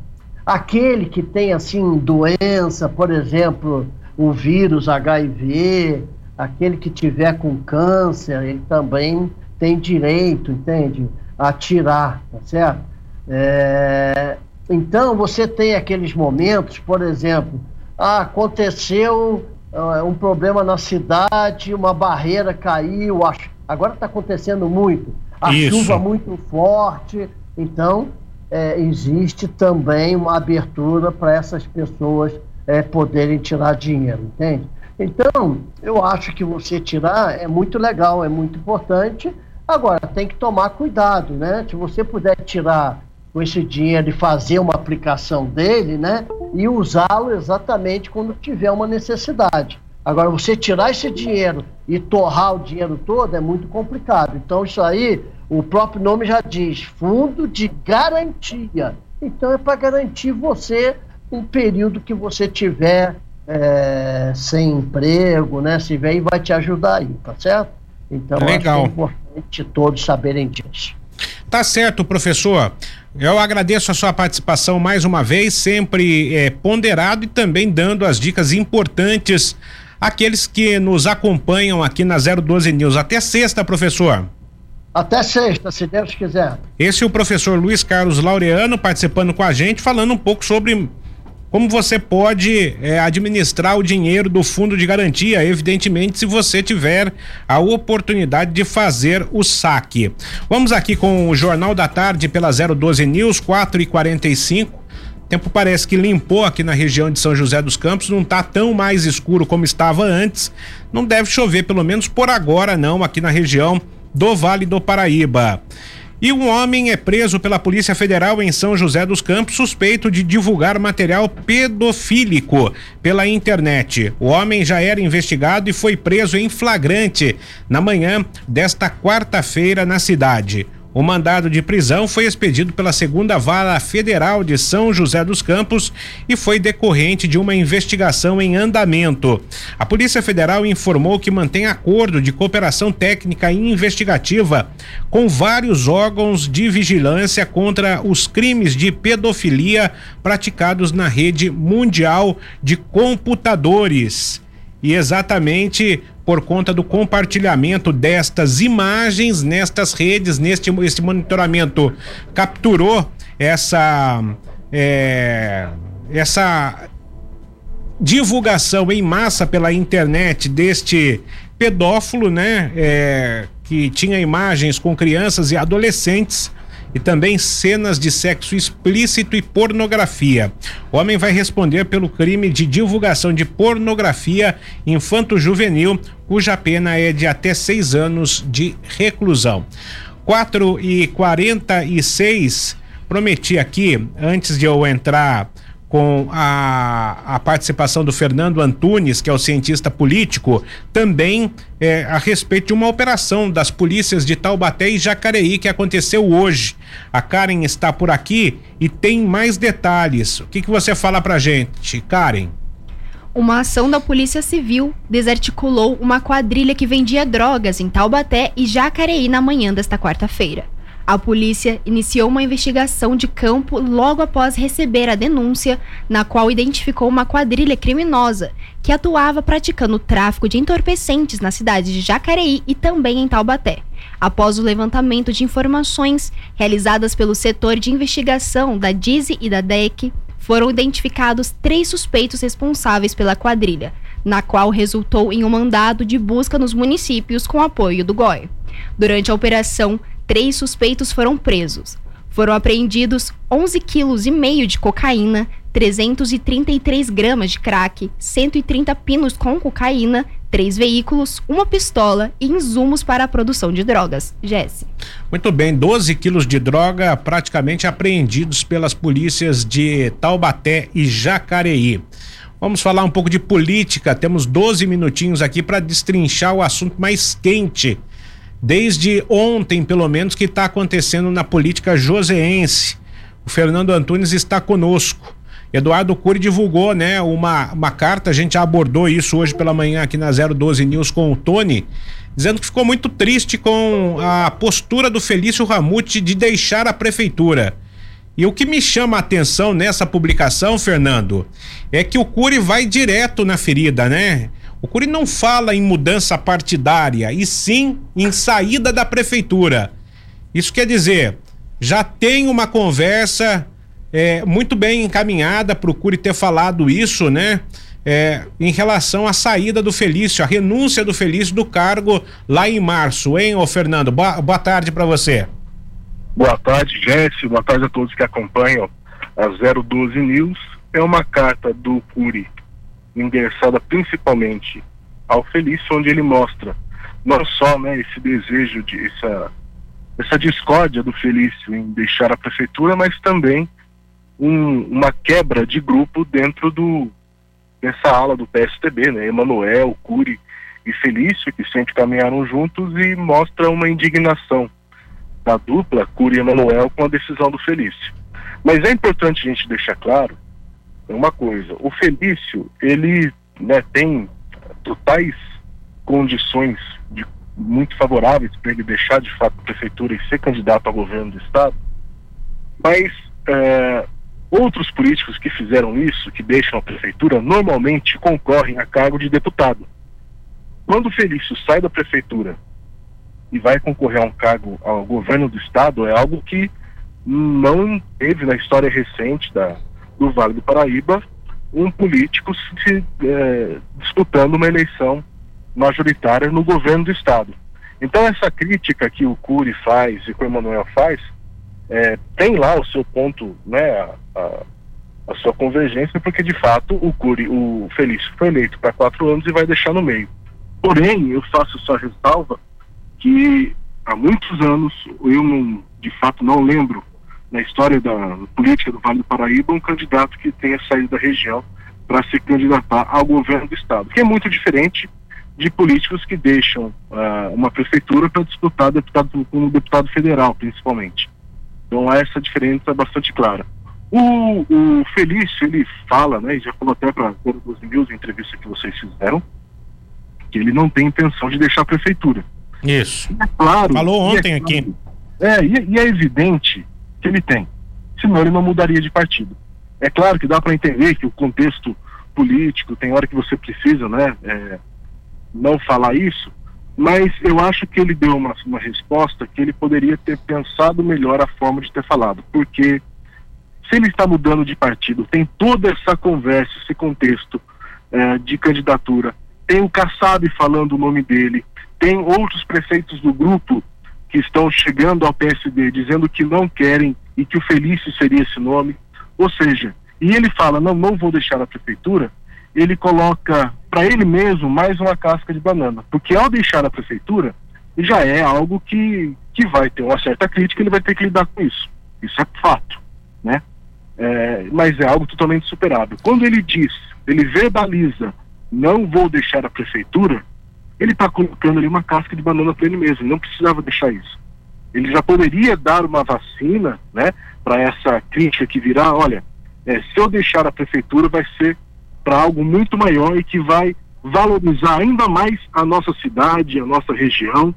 Aquele que tem assim doença, por exemplo, o vírus HIV, aquele que tiver com câncer, ele também tem direito, entende? a tirar, tá certo? É, então, você tem aqueles momentos, por exemplo, ah, aconteceu uh, um problema na cidade, uma barreira caiu, agora está acontecendo muito, a Isso. chuva muito forte, então é, existe também uma abertura para essas pessoas é, poderem tirar dinheiro, entende? Então, eu acho que você tirar é muito legal, é muito importante, Agora, tem que tomar cuidado, né? Se você puder tirar com esse dinheiro e fazer uma aplicação dele, né? E usá-lo exatamente quando tiver uma necessidade. Agora, você tirar esse dinheiro e torrar o dinheiro todo é muito complicado. Então, isso aí, o próprio nome já diz, fundo de garantia. Então, é para garantir você um período que você tiver é, sem emprego, né? Se vem, vai te ajudar aí, tá certo? Então, Legal. é importante todos saberem disso. Tá certo, professor. Eu agradeço a sua participação mais uma vez, sempre é, ponderado e também dando as dicas importantes àqueles que nos acompanham aqui na 012 News. Até sexta, professor. Até sexta, se Deus quiser. Esse é o professor Luiz Carlos Laureano participando com a gente, falando um pouco sobre como você pode é, administrar o dinheiro do fundo de garantia, evidentemente, se você tiver a oportunidade de fazer o saque. Vamos aqui com o Jornal da Tarde pela 012 News, 4 e 45 tempo parece que limpou aqui na região de São José dos Campos, não está tão mais escuro como estava antes. Não deve chover, pelo menos por agora, não, aqui na região do Vale do Paraíba. E um homem é preso pela Polícia Federal em São José dos Campos suspeito de divulgar material pedofílico pela internet. O homem já era investigado e foi preso em flagrante na manhã desta quarta-feira na cidade. O mandado de prisão foi expedido pela segunda vara federal de São José dos Campos e foi decorrente de uma investigação em andamento. A Polícia Federal informou que mantém acordo de cooperação técnica e investigativa com vários órgãos de vigilância contra os crimes de pedofilia praticados na rede mundial de computadores. E exatamente por conta do compartilhamento destas imagens nestas redes, neste este monitoramento capturou essa é, essa divulgação em massa pela internet deste pedófilo, né? É, que tinha imagens com crianças e adolescentes e também cenas de sexo explícito e pornografia. O homem vai responder pelo crime de divulgação de pornografia infanto-juvenil, cuja pena é de até seis anos de reclusão. 4 e 46 prometi aqui, antes de eu entrar com a, a participação do Fernando Antunes, que é o cientista político, também é, a respeito de uma operação das polícias de Taubaté e Jacareí que aconteceu hoje. A Karen está por aqui e tem mais detalhes. O que, que você fala pra gente, Karen? Uma ação da Polícia Civil desarticulou uma quadrilha que vendia drogas em Taubaté e Jacareí na manhã desta quarta-feira. A polícia iniciou uma investigação de campo logo após receber a denúncia, na qual identificou uma quadrilha criminosa que atuava praticando tráfico de entorpecentes na cidade de Jacareí e também em Taubaté. Após o levantamento de informações realizadas pelo setor de investigação da DIZI e da DEC, foram identificados três suspeitos responsáveis pela quadrilha, na qual resultou em um mandado de busca nos municípios com apoio do GOI. Durante a operação, três suspeitos foram presos. Foram apreendidos 11 quilos e meio de cocaína, 333 gramas de crack, 130 pinos com cocaína, três veículos, uma pistola e insumos para a produção de drogas. Jesse. Muito bem, 12 quilos de droga praticamente apreendidos pelas polícias de Taubaté e Jacareí. Vamos falar um pouco de política. Temos 12 minutinhos aqui para destrinchar o assunto mais quente desde ontem, pelo menos, que está acontecendo na política joseense. O Fernando Antunes está conosco. Eduardo Cury divulgou, né, uma, uma carta, a gente já abordou isso hoje pela manhã aqui na 012 News com o Tony, dizendo que ficou muito triste com a postura do Felício Ramute de deixar a prefeitura. E o que me chama a atenção nessa publicação, Fernando, é que o Cury vai direto na ferida, né? O Curi não fala em mudança partidária, e sim em saída da prefeitura. Isso quer dizer, já tem uma conversa é, muito bem encaminhada Curi ter falado isso, né? É, em relação à saída do Felício, a renúncia do Felício do cargo lá em março, hein, ô Fernando? Boa, boa tarde para você. Boa tarde, Jesse. Boa tarde a todos que acompanham a 012 News. É uma carta do Curi endereçada principalmente ao Felício, onde ele mostra não só né, esse desejo de essa, essa discórdia do Felício em deixar a prefeitura, mas também um, uma quebra de grupo dentro do dessa ala do PSTB, né? Emanuel, Cury e Felício, que sempre caminharam juntos e mostra uma indignação da dupla Cury e Emanuel com a decisão do Felício. Mas é importante a gente deixar claro uma coisa, o Felício, ele né, tem totais condições de, muito favoráveis para ele deixar de fato a prefeitura e ser candidato ao governo do estado, mas é, outros políticos que fizeram isso, que deixam a prefeitura, normalmente concorrem a cargo de deputado. Quando o Felício sai da prefeitura e vai concorrer a um cargo ao governo do estado, é algo que não teve na história recente da, do Vale do Paraíba um político se, é, disputando uma eleição majoritária no governo do estado. Então essa crítica que o Cury faz e que o Emanuel faz é, tem lá o seu ponto, né, a, a, a, sua convergência, porque de fato o Cury, o Felício foi eleito para quatro anos e vai deixar no meio. Porém, eu faço só ressalva que há muitos anos eu não, de fato não lembro na história da política do Vale do Paraíba um candidato que tenha saído da região para se candidatar ao governo do estado, que é muito diferente de políticos que deixam uh, uma prefeitura para disputar deputado como deputado federal, principalmente. Então essa diferença é bastante clara. O, o Felício, ele fala, né, e já falou até para os News, em entrevista que vocês fizeram, que ele não tem intenção de deixar a prefeitura. Isso. É claro. Falou é ontem é claro, aqui. É, e, e é evidente que ele tem. Senão ele não mudaria de partido. É claro que dá para entender que o contexto político tem hora que você precisa, né, é, não falar isso, mas eu acho que ele deu uma, uma resposta que ele poderia ter pensado melhor a forma de ter falado, porque se ele está mudando de partido, tem toda essa conversa, esse contexto é, de candidatura. Tem o Kassab falando o nome dele, tem outros prefeitos do grupo que estão chegando ao PSD dizendo que não querem e que o Felício seria esse nome. Ou seja, e ele fala: não, não vou deixar a prefeitura. Ele coloca para ele mesmo mais uma casca de banana, porque ao deixar a prefeitura já é algo que, que vai ter uma certa crítica, ele vai ter que lidar com isso. Isso é fato, né? É, mas é algo totalmente superável. Quando ele diz, ele verbaliza, não vou deixar a prefeitura, ele está colocando ali uma casca de banana para ele mesmo. Não precisava deixar isso. Ele já poderia dar uma vacina, né, para essa crítica que virá. Olha, é, se eu deixar a prefeitura, vai ser para algo muito maior e que vai valorizar ainda mais a nossa cidade, a nossa região,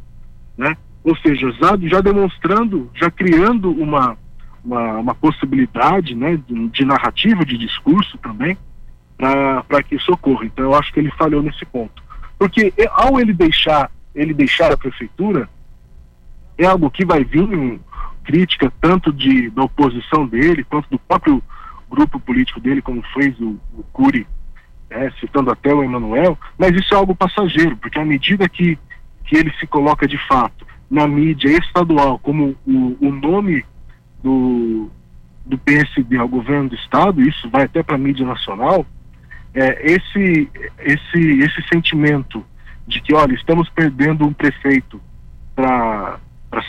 né? Ou seja, já, já demonstrando, já criando uma, uma, uma possibilidade, né, de, de narrativa, de discurso também, para que isso ocorra. Então, eu acho que ele falhou nesse ponto. Porque ao ele deixar, ele deixar a prefeitura, é algo que vai vir crítica tanto de, da oposição dele, quanto do próprio grupo político dele, como fez o, o Cury, é, citando até o Emanuel, mas isso é algo passageiro, porque à medida que, que ele se coloca de fato na mídia estadual como o, o nome do, do PSD ao governo do estado, isso vai até para a mídia nacional, é, esse, esse, esse sentimento de que, olha, estamos perdendo um prefeito para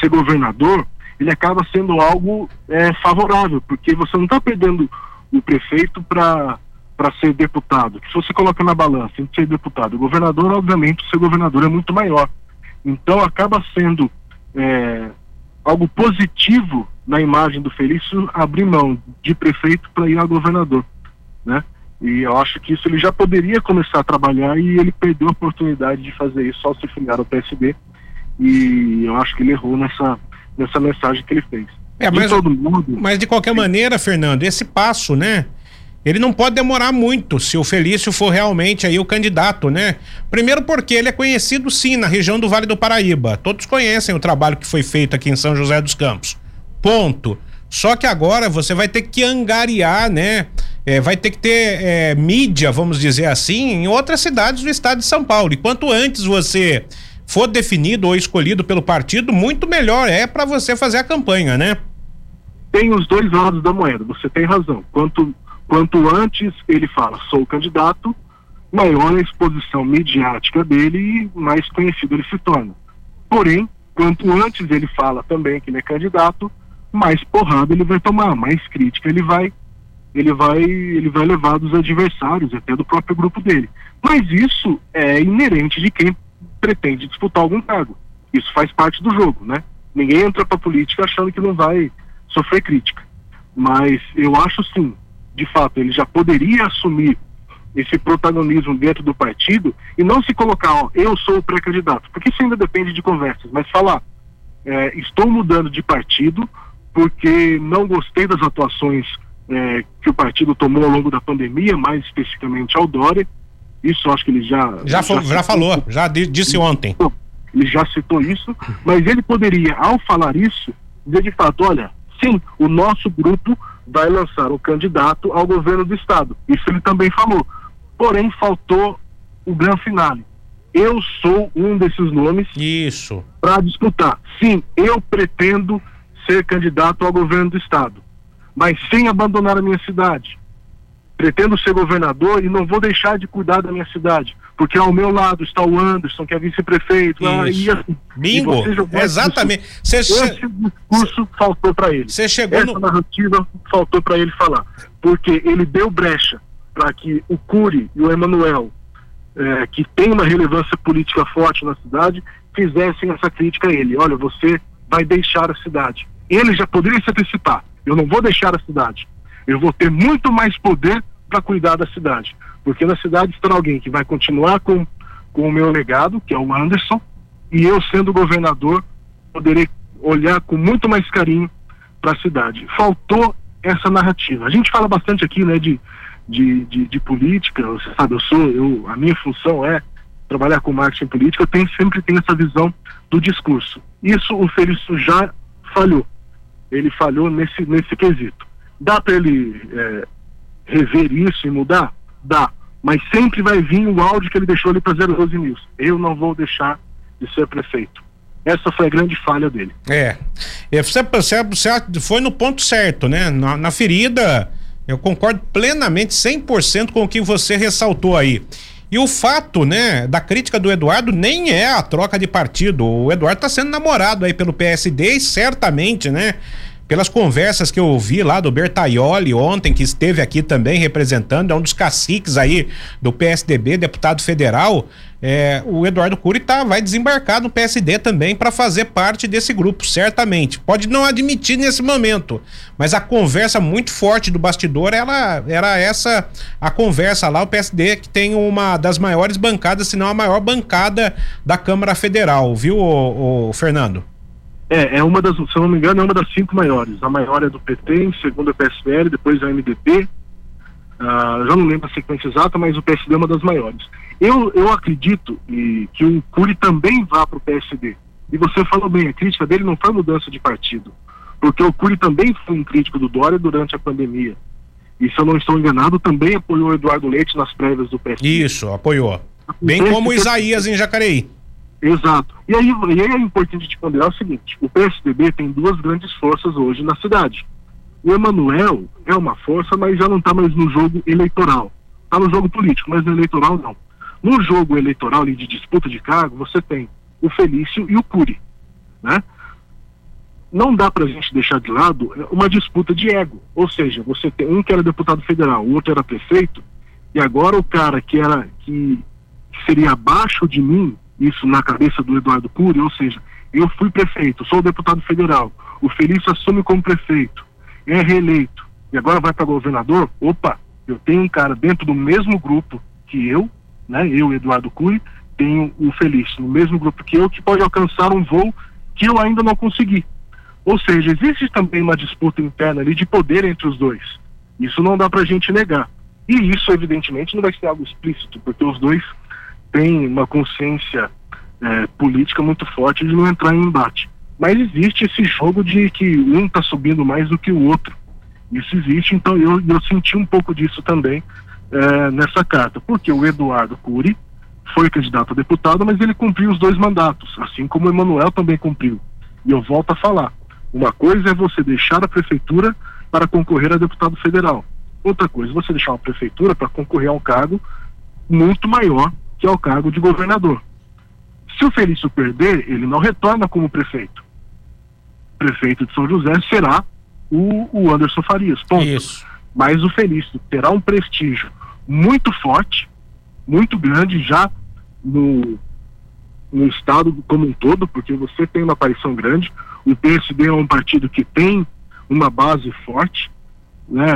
ser governador, ele acaba sendo algo é, favorável, porque você não está perdendo o prefeito para para ser deputado. Se você coloca na balança entre ser deputado e governador, obviamente ser governador é muito maior. Então acaba sendo é, algo positivo na imagem do Felício abrir mão de prefeito para ir a governador, né? E eu acho que isso ele já poderia começar a trabalhar e ele perdeu a oportunidade de fazer isso ao se filiar ao PSB. E eu acho que ele errou nessa, nessa mensagem que ele fez. É, mas, mundo, mas de qualquer maneira, Fernando, esse passo, né? Ele não pode demorar muito se o Felício for realmente aí o candidato, né? Primeiro porque ele é conhecido sim na região do Vale do Paraíba. Todos conhecem o trabalho que foi feito aqui em São José dos Campos. Ponto. Só que agora você vai ter que angariar, né? É, vai ter que ter é, mídia, vamos dizer assim, em outras cidades do estado de São Paulo. E quanto antes você for definido ou escolhido pelo partido, muito melhor é para você fazer a campanha, né? Tem os dois lados da moeda, você tem razão. Quanto, quanto antes ele fala, sou candidato, maior a exposição midiática dele e mais conhecido ele se torna. Porém, quanto antes ele fala também que ele é candidato, mais porrada ele vai tomar, mais crítica ele vai ele vai ele vai levar dos adversários, até do próprio grupo dele. Mas isso é inerente de quem pretende disputar algum cargo. Isso faz parte do jogo, né? Ninguém entra para política achando que não vai sofrer crítica. Mas eu acho sim, de fato, ele já poderia assumir esse protagonismo dentro do partido e não se colocar, ó, eu sou o pré-candidato, porque isso ainda depende de conversas, mas falar, é, estou mudando de partido, porque não gostei das atuações é, que o partido tomou ao longo da pandemia, mais especificamente ao Dória. Isso acho que ele já. Já, já, já falou, já disse ontem. Ele já citou isso, mas ele poderia, ao falar isso, dizer de fato: olha, sim, o nosso grupo vai lançar um candidato ao governo do Estado. Isso ele também falou. Porém, faltou o grande finale. Eu sou um desses nomes. Isso. Para disputar. Sim, eu pretendo ser candidato ao governo do estado, mas sem abandonar a minha cidade. Pretendo ser governador e não vou deixar de cuidar da minha cidade, porque ao meu lado está o Anderson, que é vice-prefeito. Ah, e assim, Bingo, e exatamente. Cê, Esse discurso faltou para ele. Você chegou Essa no... narrativa faltou para ele falar, porque ele deu brecha para que o Cury e o Emanuel, é, que tem uma relevância política forte na cidade, fizessem essa crítica a ele. Olha, você vai deixar a cidade ele já poderia se antecipar. Eu não vou deixar a cidade. Eu vou ter muito mais poder para cuidar da cidade. Porque na cidade está alguém que vai continuar com, com o meu legado, que é o Anderson, e eu, sendo governador, poderei olhar com muito mais carinho para a cidade. Faltou essa narrativa. A gente fala bastante aqui, né, de, de, de, de, política, você sabe, eu sou, eu, a minha função é trabalhar com marketing político, eu tenho, sempre tenho essa visão do discurso. Isso o Felício já falhou ele falhou nesse, nesse quesito. Dá para ele é, rever isso e mudar? Dá. mas sempre vai vir o áudio que ele deixou ali para 012 News. Eu não vou deixar de ser prefeito. Essa foi a grande falha dele. É. Você, você, você foi no ponto certo, né? Na, na ferida, eu concordo plenamente, 100% com o que você ressaltou aí. E o fato, né, da crítica do Eduardo nem é a troca de partido. O Eduardo está sendo namorado aí pelo PSD e certamente, né, pelas conversas que eu ouvi lá do Bertaioli ontem, que esteve aqui também representando, é um dos caciques aí do PSDB, deputado federal, é, o Eduardo Cury tá, vai desembarcar no PSD também para fazer parte desse grupo, certamente. Pode não admitir nesse momento, mas a conversa muito forte do bastidor ela, era essa a conversa lá, o PSD que tem uma das maiores bancadas, se não a maior bancada da Câmara Federal, viu, o, Fernando? É, é uma das, se eu não me engano, é uma das cinco maiores. A maior é do PT, em segundo é o PSL, depois é o MDB. Uh, já não lembro a sequência exata, mas o PSD é uma das maiores. Eu, eu acredito e, que o Cury também vá para o PSD. E você falou bem, a crítica dele não foi mudança de partido. Porque o Cury também foi um crítico do Dória durante a pandemia. E se eu não estou enganado, também apoiou o Eduardo Leite nas prévias do PSD. Isso, apoiou. Bem como o Isaías em Jacareí. Exato. E aí, e aí é importante te ponderar o seguinte: o PSDB tem duas grandes forças hoje na cidade. O Emanuel é uma força, mas já não está mais no jogo eleitoral. Está no jogo político, mas no eleitoral não. No jogo eleitoral de disputa de cargo, você tem o Felício e o Cury. Né? Não dá para a gente deixar de lado uma disputa de ego. Ou seja, você tem um que era deputado federal, o outro era prefeito, e agora o cara que era que seria abaixo de mim isso na cabeça do Eduardo Cury, ou seja, eu fui prefeito, sou deputado federal, o Felício assume como prefeito, é reeleito, e agora vai para governador, opa, eu tenho um cara dentro do mesmo grupo que eu, né, eu, Eduardo Cury, tenho o Felício no mesmo grupo que eu, que pode alcançar um voo que eu ainda não consegui. Ou seja, existe também uma disputa interna ali de poder entre os dois. Isso não dá para a gente negar. E isso, evidentemente, não vai ser algo explícito, porque os dois tem uma consciência é, política muito forte de não entrar em embate. Mas existe esse jogo de que um está subindo mais do que o outro. Isso existe, então eu, eu senti um pouco disso também é, nessa carta, porque o Eduardo Cury foi candidato a deputado, mas ele cumpriu os dois mandatos, assim como o Emanuel também cumpriu. E eu volto a falar: uma coisa é você deixar a prefeitura para concorrer a deputado federal. Outra coisa é você deixar uma prefeitura para concorrer a um cargo muito maior que é o cargo de governador. Se o Felício perder, ele não retorna como prefeito. O prefeito de São José será o, o Anderson Farias. Ponto. Isso. Mas o Felício terá um prestígio muito forte, muito grande já no, no estado como um todo, porque você tem uma aparição grande. O PSD é um partido que tem uma base forte, né?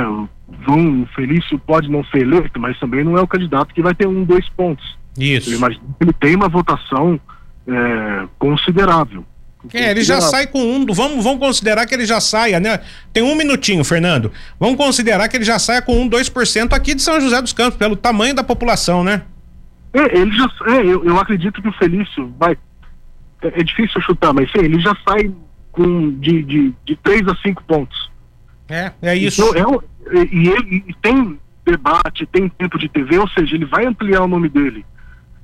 Vão, o Felício pode não ser eleito, mas também não é o candidato que vai ter um, dois pontos. Isso. Eu imagino que ele tem uma votação é, considerável. É, ele já sai com um. Vamos, vamos considerar que ele já saia, né? Tem um minutinho, Fernando. Vamos considerar que ele já saia com um, 2% aqui de São José dos Campos, pelo tamanho da população, né? É, ele já. É, eu, eu acredito que o Felício vai. É, é difícil chutar, mas sim, ele já sai com de, de, de 3 a 5 pontos. É, é isso. Então, é, e ele e tem debate, tem tempo de TV, ou seja, ele vai ampliar o nome dele.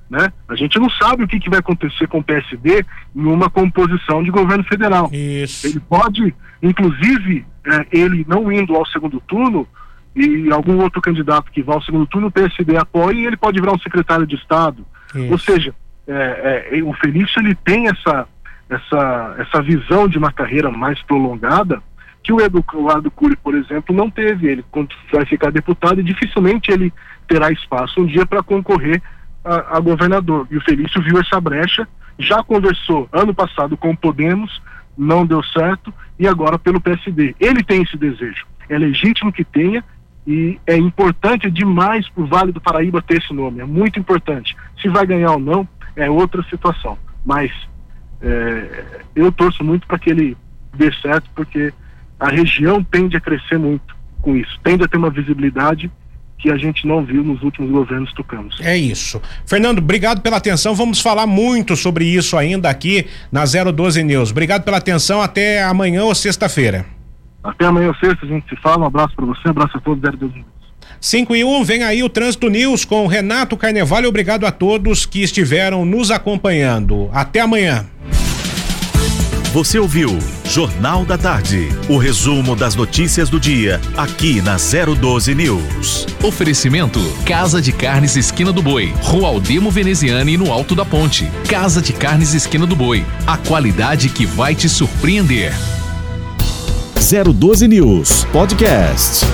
Né? A gente não sabe o que, que vai acontecer com o PSD em uma composição de governo federal. Isso. Ele pode, inclusive, é, ele não indo ao segundo turno e algum outro candidato que vá ao segundo turno, o PSD apoia e ele pode virar um secretário de Estado. Isso. Ou seja, é, é, o Felício ele tem essa, essa, essa visão de uma carreira mais prolongada que o Eduardo Cury, por exemplo, não teve. Ele vai ficar deputado e dificilmente ele terá espaço um dia para concorrer a, a governador. E o Felício viu essa brecha, já conversou ano passado com o Podemos, não deu certo, e agora pelo PSD. Ele tem esse desejo. É legítimo que tenha, e é importante demais para o Vale do Paraíba ter esse nome, é muito importante. Se vai ganhar ou não, é outra situação. Mas é, eu torço muito para que ele dê certo, porque a região tende a crescer muito com isso, tende a ter uma visibilidade que a gente não viu nos últimos governos tucanos. É isso. Fernando, obrigado pela atenção. Vamos falar muito sobre isso ainda aqui na 012 News. Obrigado pela atenção. Até amanhã ou sexta-feira. Até amanhã ou sexta, a gente se fala. Um abraço para você, um abraço a todos 012 News. 5 e 1, vem aí o Trânsito News com Renato Carnevale. Obrigado a todos que estiveram nos acompanhando. Até amanhã. Você ouviu Jornal da Tarde, o resumo das notícias do dia, aqui na 012 News. Oferecimento: Casa de Carnes Esquina do Boi, Rua Aldemo Veneziane no Alto da Ponte. Casa de Carnes Esquina do Boi, a qualidade que vai te surpreender. 012 News Podcast.